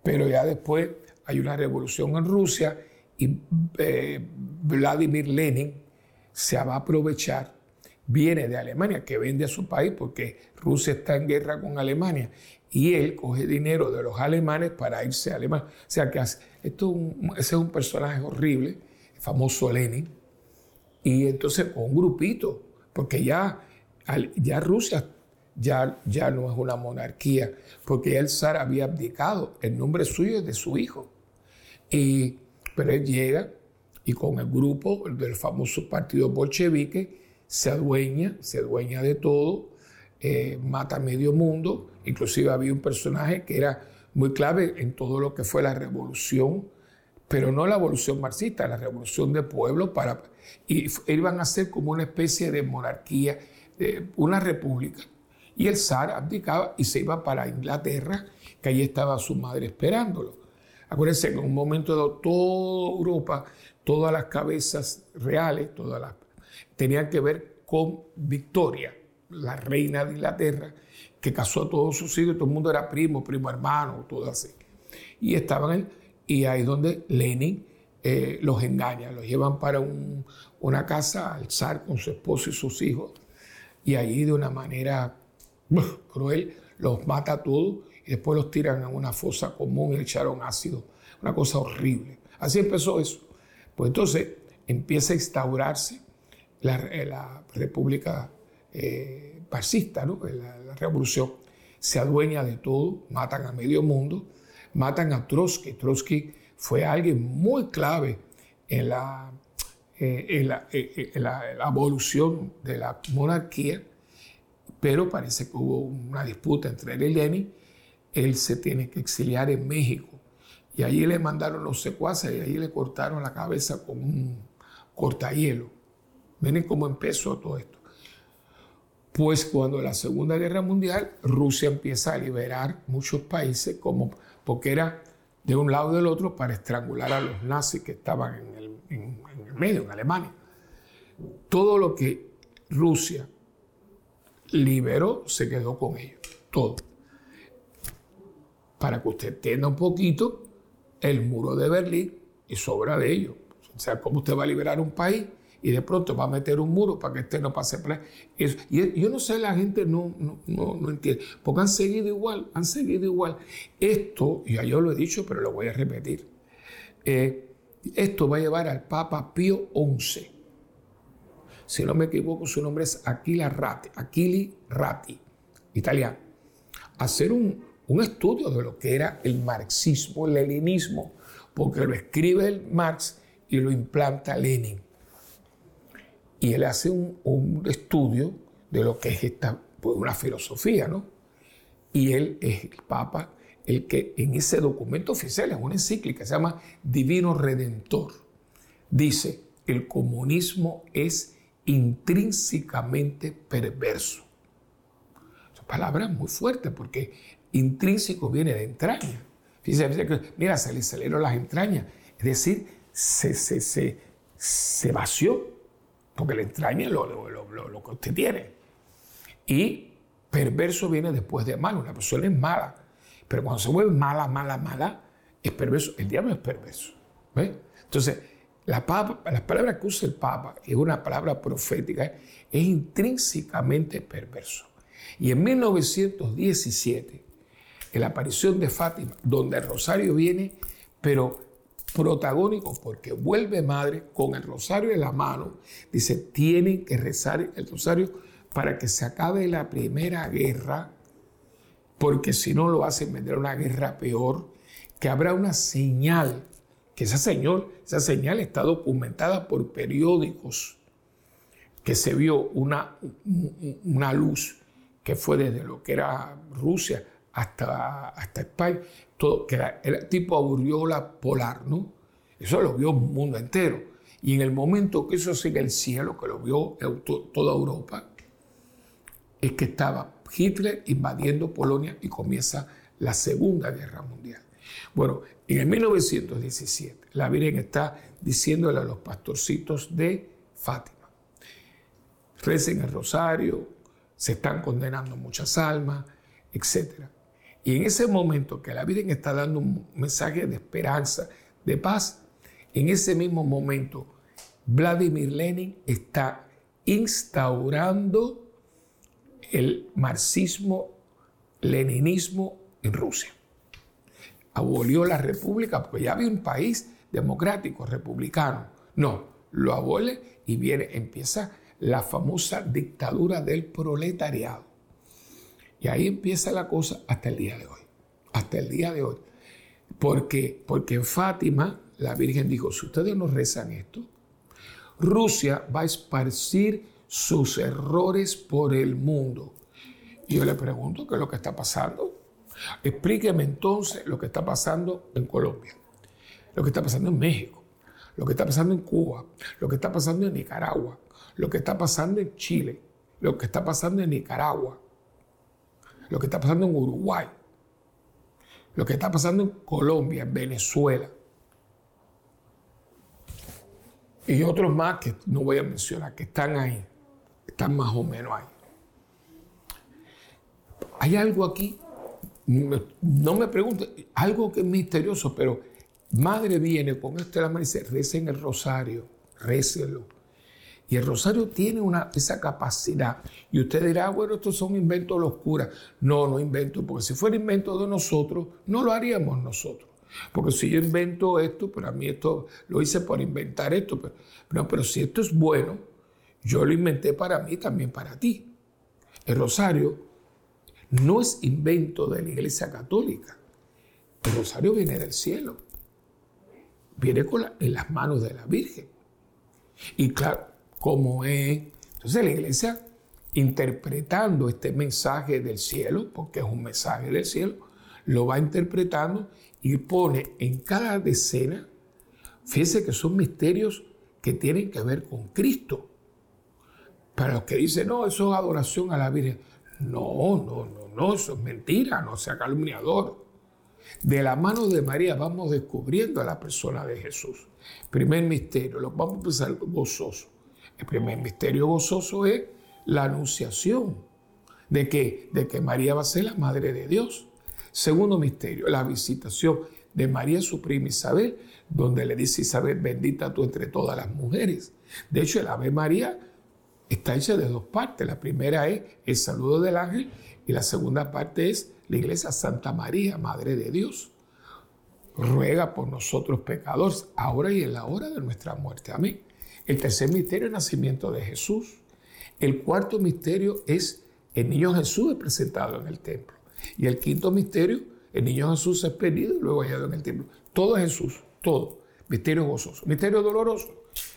Speaker 1: Pero ya después hay una revolución en Rusia y eh, Vladimir Lenin se va a aprovechar, viene de Alemania, que vende a su país porque Rusia está en guerra con Alemania, y él coge dinero de los alemanes para irse a Alemania. O sea que esto ese es un personaje horrible, el famoso Lenin, y entonces con un grupito, porque ya, ya Rusia ya, ya no es una monarquía, porque ya el zar había abdicado, el nombre suyo es de su hijo. Y, pero él llega y con el grupo del famoso partido bolchevique se adueña, se adueña de todo, eh, mata medio mundo, inclusive había un personaje que era muy clave en todo lo que fue la revolución, pero no la revolución marxista, la revolución de pueblo, para, y iban a ser como una especie de monarquía, una república. Y el zar abdicaba y se iba para Inglaterra, que allí estaba su madre esperándolo. Acuérdense que en un momento dado toda Europa, todas las cabezas reales, todas las, tenían que ver con Victoria, la reina de Inglaterra, que casó a todos sus hijos, todo el mundo era primo, primo hermano, todo así. Y estaban, y ahí es donde Lenin eh, los engaña, los llevan para una casa al zar con su esposo y sus hijos, y allí de una manera cruel los mata a todos y después los tiran a una fosa común y echaron ácido. Una cosa horrible. Así empezó eso. Pues entonces empieza a instaurarse la, eh, República eh, ¿no? la, revolución. Se adueña de todo, matan a medio mundo, matan a Trotsky. Trotsky fue alguien muy clave en la, eh, en la evolución de la monarquía, pero parece que hubo una disputa entre él y Lenin él se tiene que exiliar en México. Y allí le mandaron los secuaces y allí le cortaron la cabeza con un cortahielo. Miren cómo empezó todo esto. Pues cuando la Segunda Guerra Mundial, Rusia empieza a liberar muchos países, como, porque era de un lado y del otro para estrangular a los nazis que estaban en el, medio, en Alemania. Todo lo que Rusia liberó se quedó con ellos, todo para que usted tenga un poquito el muro de Berlín y sobra de ello. O sea, ¿cómo usted va a liberar un país y de pronto va a meter un muro para que usted no pase por Y yo no sé, la gente no, no, no, entiende, porque han seguido igual, han seguido igual. Esto, ya yo lo he dicho, pero lo voy a repetir. Eh, esto va a llevar al Papa Pío XI. Si no me equivoco, su nombre es Aquila Ratti, Aquili Ratti, italiano. Hacer un, un estudio de lo que era el marxismo, el leninismo, porque lo escribe el Marx y lo implanta Lenin. Y él hace un, estudio de lo que es esta, pues una filosofía, ¿no? Y él es el Papa, el que en ese documento oficial, en una encíclica, se llama Divino Redentor, dice, el comunismo es intrínsecamente perverso. Esa palabra es muy fuerte porque intrínseco viene de entraña. Mira, se le salieron las entrañas. Es decir, se, se, vació, porque la entraña es lo, lo, que usted tiene. Y perverso viene después de malo. Una persona es mala, pero cuando se vuelve mala, mala, mala, es perverso. El diablo es perverso. Entonces, la, la palabra que usa el Papa es una palabra profética, es intrínsecamente perverso. Y en 1917, en la aparición de Fátima, donde el rosario viene, pero protagónico porque vuelve madre con el rosario en la mano, dice, tienen que rezar el rosario para que se acabe la primera guerra, porque si no lo hacen vendrá una guerra peor, que habrá una señal, que esa, señal, esa señal está documentada por periódicos, que se vio una, una luz que fue desde lo que era Rusia hasta, hasta España, todo, que era el tipo aureola polar, ¿no? Eso lo vio el mundo entero. Y en el momento que eso sigue el cielo, que lo vio toda Europa, es que estaba Hitler invadiendo Polonia y comienza la Segunda Guerra Mundial. Bueno, en el 1917, la Virgen está diciéndole a los pastorcitos de Fátima, recen el rosario, se están condenando muchas almas, etcétera. Y en ese momento que la Virgen está dando un mensaje de esperanza, de paz, en ese mismo momento Vladimir Lenin está instaurando el marxismo-leninismo en Rusia. Abolió la república porque ya había un país democrático, republicano. No, lo abole y viene, empieza la famosa dictadura del proletariado. Y ahí empieza la cosa hasta el día de hoy. Hasta el día de hoy. Porque, porque en Fátima la Virgen dijo, si ustedes no rezan esto, Rusia va a esparcir sus errores por el mundo. Y yo le pregunto, ¿qué es lo que está pasando? Explíqueme entonces lo que está pasando en Colombia, lo que está pasando en México, lo que está pasando en Cuba, lo que está pasando en Nicaragua, lo que está pasando en Chile, lo que está pasando en Nicaragua, lo que está pasando en Uruguay, lo que está pasando en Colombia, en Venezuela. Y otros más que no voy a mencionar, que están ahí, están más o menos ahí. Hay algo aquí, no me pregunte, algo que es misterioso, pero Madre viene con este la mano y dice, recen el rosario, récelo. Y el rosario tiene esa capacidad. Y usted dirá, bueno, estos son inventos de los curas. No, no invento, porque si fuera invento de nosotros, no lo haríamos nosotros. Porque si yo invento esto, pero a mí esto lo hice por inventar esto, pero, no, pero si esto es bueno, yo lo inventé para mí, también para ti. El rosario no es invento de la Iglesia Católica. El rosario viene del cielo viene en las manos de la Virgen. Y claro, como es, entonces la iglesia interpretando este mensaje del cielo, porque es un mensaje del cielo, lo va interpretando y pone en cada decena, fíjense que son misterios que tienen que ver con Cristo. Para los que dicen, no, eso es adoración a la Virgen. No, no, no, no, eso es mentira, no sea calumniador. De la mano de María vamos descubriendo a la persona de Jesús. Primer misterio, lo vamos a empezar gozoso. El primer misterio gozoso es la anunciación de que, de que María va a ser la madre de Dios. Segundo misterio, la visitación de María, su prima Isabel, donde le dice Isabel, bendita tú entre todas las mujeres. De hecho, el Ave María está hecha de dos partes. La primera es el saludo del ángel y la segunda parte es la iglesia Santa María, Madre de Dios. Ruega por nosotros pecadores, ahora y en la hora de nuestra muerte. Amén. El tercer misterio es el nacimiento de Jesús. El cuarto misterio es el niño Jesús es presentado en el templo. Y el quinto misterio, el niño Jesús es perdido y luego hallado en el templo. Todo es Jesús, todo. Misterio gozoso. Misterio doloroso.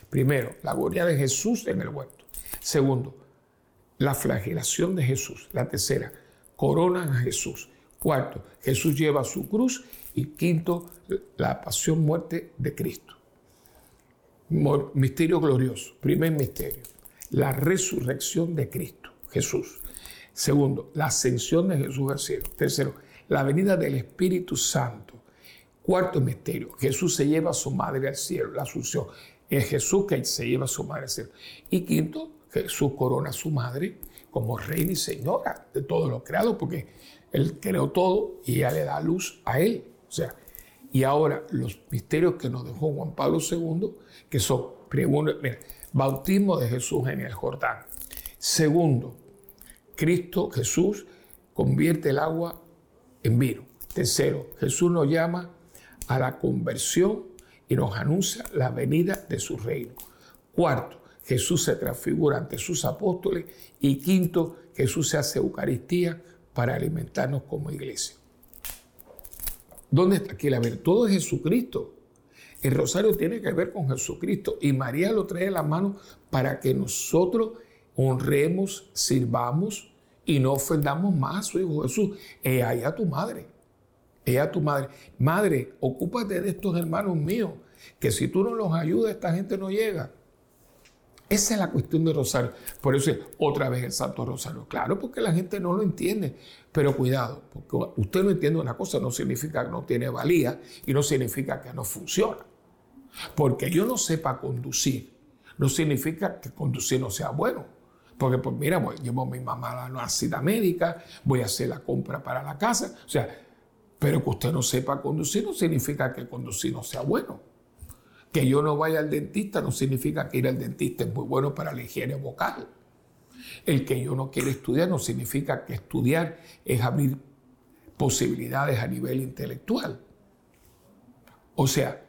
Speaker 1: Primero, la gloria de Jesús en el huerto. Segundo, la flagelación de Jesús. La tercera, coronan a Jesús. Cuarto, Jesús lleva su cruz. Y quinto, la pasión muerte de Cristo. Misterio glorioso. Primer misterio, la resurrección de Cristo, Jesús. Segundo, la ascensión de Jesús al cielo. Tercero, la venida del Espíritu Santo. Cuarto misterio, Jesús se lleva a su madre al cielo, la asunción. Es Jesús que se lleva a su madre al cielo. Y quinto, Jesús corona a su madre como reina y señora de todo lo creado, porque Él creó todo y ella le da luz a Él. O sea, y ahora los misterios que nos dejó Juan Pablo II, que son, primero, bautismo de Jesús en el Jordán. Segundo, Cristo Jesús convierte el agua en vino. Tercero, Jesús nos llama a la conversión y nos anuncia la venida de su reino. Cuarto, Jesús se transfigura ante sus apóstoles y quinto, Jesús se hace Eucaristía para alimentarnos como iglesia. ¿Dónde está aquí la verdad? Todo es Jesucristo. El rosario tiene que ver con Jesucristo y María lo trae en la mano para que nosotros honremos, sirvamos y no ofendamos más a su Hijo Jesús. Ella a tu madre. Ella a tu madre. Madre, ocúpate de estos hermanos míos, que si tú no los ayudas, esta gente no llega. Esa es la cuestión del rosario. Por eso es otra vez el Santo Rosario. Claro, porque la gente no lo entiende. Pero cuidado, porque usted no entiende una cosa, no significa que no tiene valía y no significa que no funciona. Porque yo no sepa conducir, no significa que conducir no sea bueno. Porque, pues mira, llevo a mi mamá a la cita médica, voy a hacer la compra para la casa. O sea, pero que usted no sepa conducir no significa que conducir no sea bueno. Que yo no vaya al dentista no significa que ir al dentista es muy bueno para la higiene vocal. El que yo no quiera estudiar no significa que estudiar es abrir posibilidades a nivel intelectual. O sea,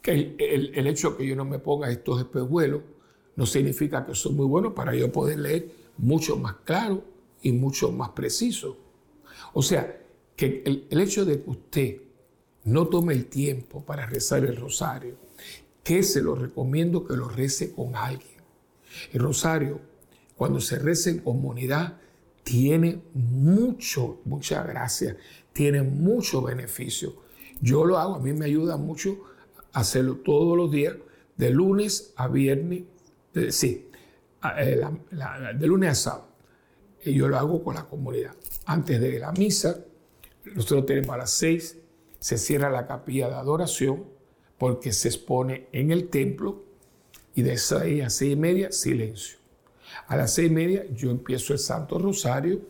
Speaker 1: que el, hecho de que yo no me ponga estos espejuelos no significa que soy muy bueno para yo poder leer mucho más claro y mucho más preciso. O sea, que el, hecho de que usted no tome el tiempo para rezar el rosario, que se lo recomiendo que lo rece con alguien. El rosario, cuando se reza en comunidad, tiene mucho, mucha gracia, tiene mucho beneficio. Yo lo hago, a mí me ayuda mucho hacerlo todos los días, de lunes a viernes, sí, eh, de lunes a sábado. Y yo lo hago con la comunidad. Antes de la misa, nosotros tenemos a las seis, se cierra la capilla de adoración porque se expone en el templo y de seis a seis y media, silencio. A las seis y media yo empiezo el Santo Rosario,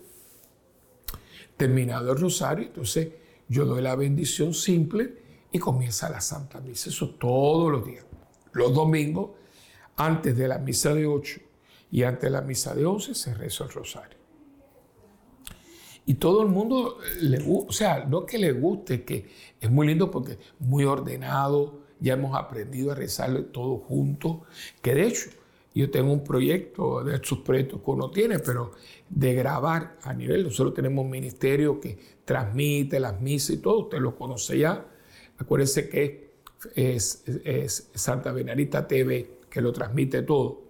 Speaker 1: terminado el Rosario, entonces yo doy la bendición simple y comienza la Santa Misa. Eso todos los días. Los domingos, antes de la misa de 8 y antes de la misa de 11, se reza el rosario. Y todo el mundo o sea, no que le guste, que es muy lindo porque muy ordenado, ya hemos aprendido a rezarlo todos juntos, que de hecho yo tengo un proyecto de estos proyectos que uno tiene, pero de grabar a nivel, nosotros tenemos un ministerio que transmite las misas y todo, usted lo conoce ya, Acuérdense que es, Santa Benarita TV que lo transmite todo,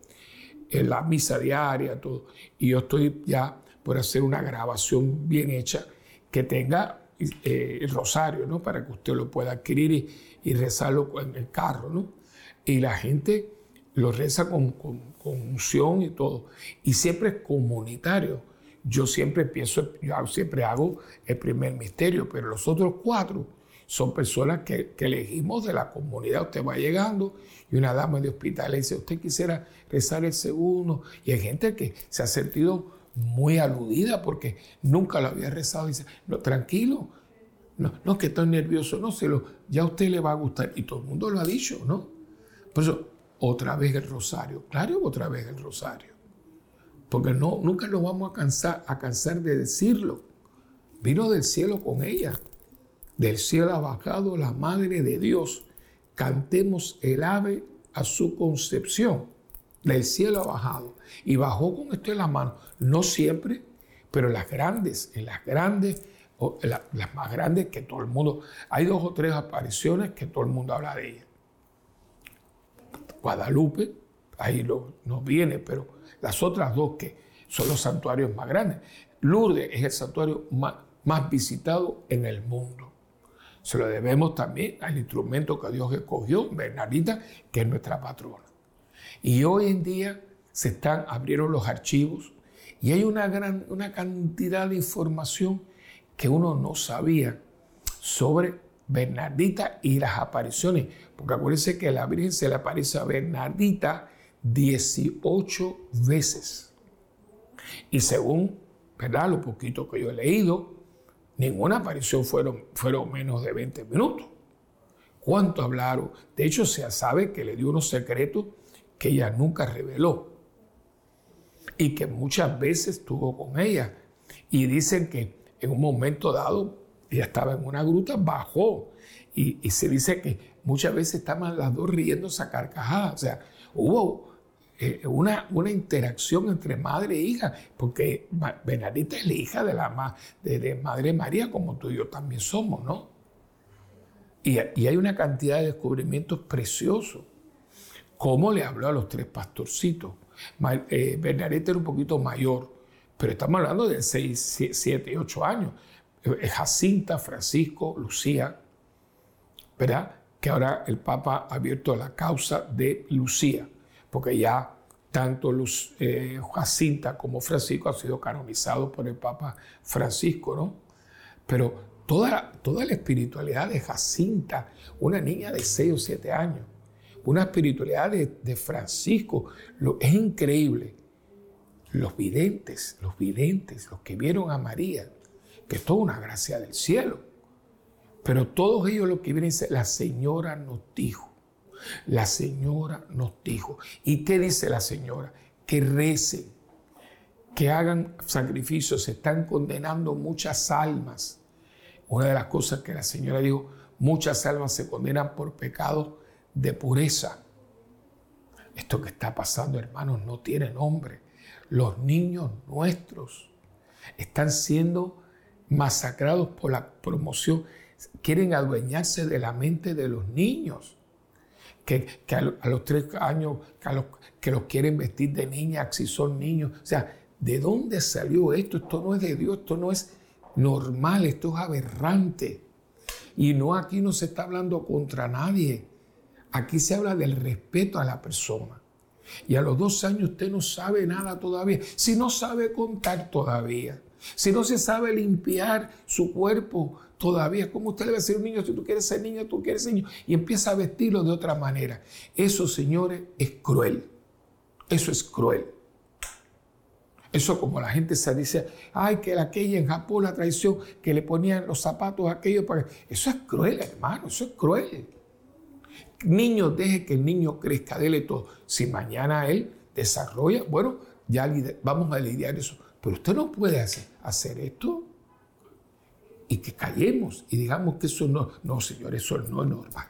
Speaker 1: la misa diaria, todo. Y yo estoy ya por hacer una grabación bien hecha que tenga eh, el rosario, ¿no? Para que usted lo pueda adquirir y, rezarlo en el carro, ¿no? Y la gente lo reza con, con, unción y todo. Y siempre es comunitario. Yo siempre empiezo, yo siempre hago el primer misterio, pero los otros cuatro son personas que, elegimos de la comunidad. Usted va llegando y una dama de hospital le dice, usted quisiera rezar el segundo. Y hay gente que se ha sentido muy aludida porque nunca lo había rezado. Dice, no, tranquilo, no, no que estoy nervioso, no, se lo, ya a usted le va a gustar. Y todo el mundo lo ha dicho, ¿no? Por eso, otra vez el rosario, claro, otra vez el rosario. Porque no, nunca nos vamos a cansar, a cansar de decirlo. Vino del cielo con ella. Del cielo ha bajado la Madre de Dios. Cantemos el ave a su concepción. Del cielo ha bajado. Y bajó con esto en la mano. No siempre, pero las grandes, en las grandes, las más grandes que todo el mundo. Hay dos o tres apariciones que todo el mundo habla de ellas. Guadalupe, ahí no viene, pero las otras dos que son los santuarios más grandes. Lourdes es el santuario más visitado en el mundo. Se lo debemos también al instrumento que Dios escogió, Bernardita, que es nuestra patrona. Y hoy en día se están, abrieron los archivos y hay una, gran, una cantidad de información que uno no sabía sobre Bernardita y las apariciones. Porque acuérdense que la Virgen se le aparece a Bernardita 18 veces. Y según ¿verdad? lo poquito que yo he leído, Ninguna aparición fueron, fueron menos de 20 minutos. ¿Cuánto hablaron? De hecho, se sabe que le dio unos secretos que ella nunca reveló y que muchas veces estuvo con ella. Y dicen que en un momento dado ella estaba en una gruta, bajó y, y se dice que muchas veces estaban las dos riéndose a carcajadas. O sea, hubo eh, una, una interacción entre madre e hija, porque Benadita es la hija de la de, Madre María, como tú y yo también somos, ¿no? Y, hay una cantidad de descubrimientos preciosos. ¿Cómo le habló a los tres pastorcitos? Eh, Bernadette era un poquito mayor, pero estamos hablando de 6, 7, 8 años. Eh, Jacinta, Francisco, Lucía, ¿verdad? Que ahora el Papa ha abierto la causa de Lucía porque ya tanto eh, Jacinta como Francisco han sido canonizados por el Papa Francisco, ¿no? Pero toda, toda la espiritualidad de Jacinta, una niña de 6 o 7 años, una espiritualidad de, Francisco, lo, es increíble. Los videntes, los videntes, los que vieron a María, que es toda una gracia del cielo. Pero todos ellos lo que vienen la Señora nos dijo. La señora nos dijo. ¿Y qué dice la señora? Que recen, que hagan sacrificios, se están condenando muchas almas. Una de las cosas que la señora dijo, muchas almas se condenan por pecados de pureza. Esto que está pasando, hermanos, no tiene nombre. Los niños nuestros están siendo masacrados por la promoción. Quieren adueñarse de la mente de los niños. Que, a, los tres años, que, los, que los quieren vestir de niñas si son niños. O sea, ¿de dónde salió esto? Esto no es de Dios, esto no es normal, esto es aberrante. Y no aquí no se está hablando contra nadie. Aquí se habla del respeto a la persona. Y a los dos años usted no sabe nada todavía. Si no sabe contar todavía. Si no se sabe limpiar su cuerpo todavía. ¿Cómo usted le va a decir a un niño si tú quieres ser niño, tú quieres ser niño? Y empieza a vestirlo de otra manera. Eso, señores, es cruel. Eso es cruel. Eso como la gente se dice, ay, que aquella en Japón la traición, que le ponían los zapatos aquellos para... Eso es cruel, hermano, eso es cruel. Niño, deje que el niño crezca, dele todo. Si mañana él desarrolla, bueno, ya vamos a lidiar eso. Pero usted no puede hacer, hacer esto y que callemos y digamos que eso no, no, señor, eso no es normal.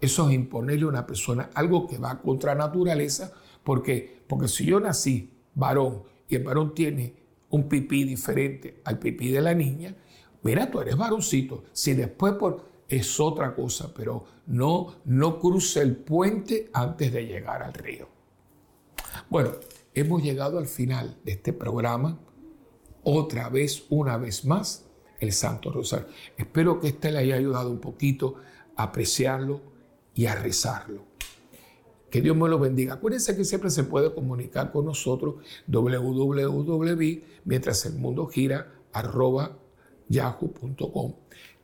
Speaker 1: Eso es imponerle a una persona algo que va contra naturaleza, porque, porque si yo nací varón y el varón tiene un pipí diferente al pipí de la niña, mira, tú eres varoncito. Si después por es otra cosa, pero no, no cruce el puente antes de llegar al río. Bueno, hemos llegado al final de este programa. Otra vez, una vez más, el Santo Rosario. Espero que este le haya ayudado un poquito a apreciarlo y a rezarlo. Que Dios me lo bendiga. Acuérdense que siempre se puede comunicar con nosotros www, mientras el mundo gira, arroba yahoo.com,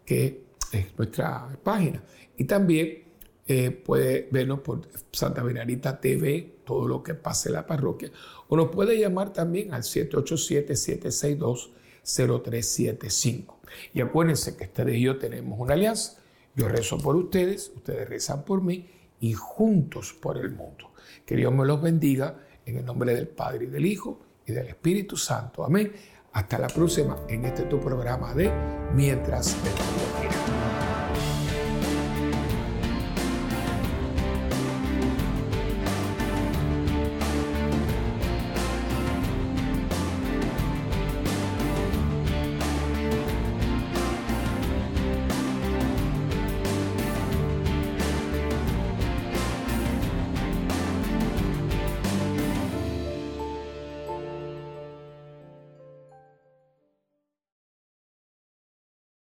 Speaker 1: que es nuestra página. Y también eh, puede vernos por Santa Benarita TV, todo lo que pase en la parroquia, o nos puede llamar también al 787-762-0375. Y acuérdense que ustedes y yo tenemos una alianza. Yo rezo por ustedes, ustedes rezan por mí y juntos por el mundo. Que Dios me los bendiga en el nombre del Padre y del Hijo y del Espíritu Santo. Amén. Hasta la próxima en este tu programa de Mientras el gira.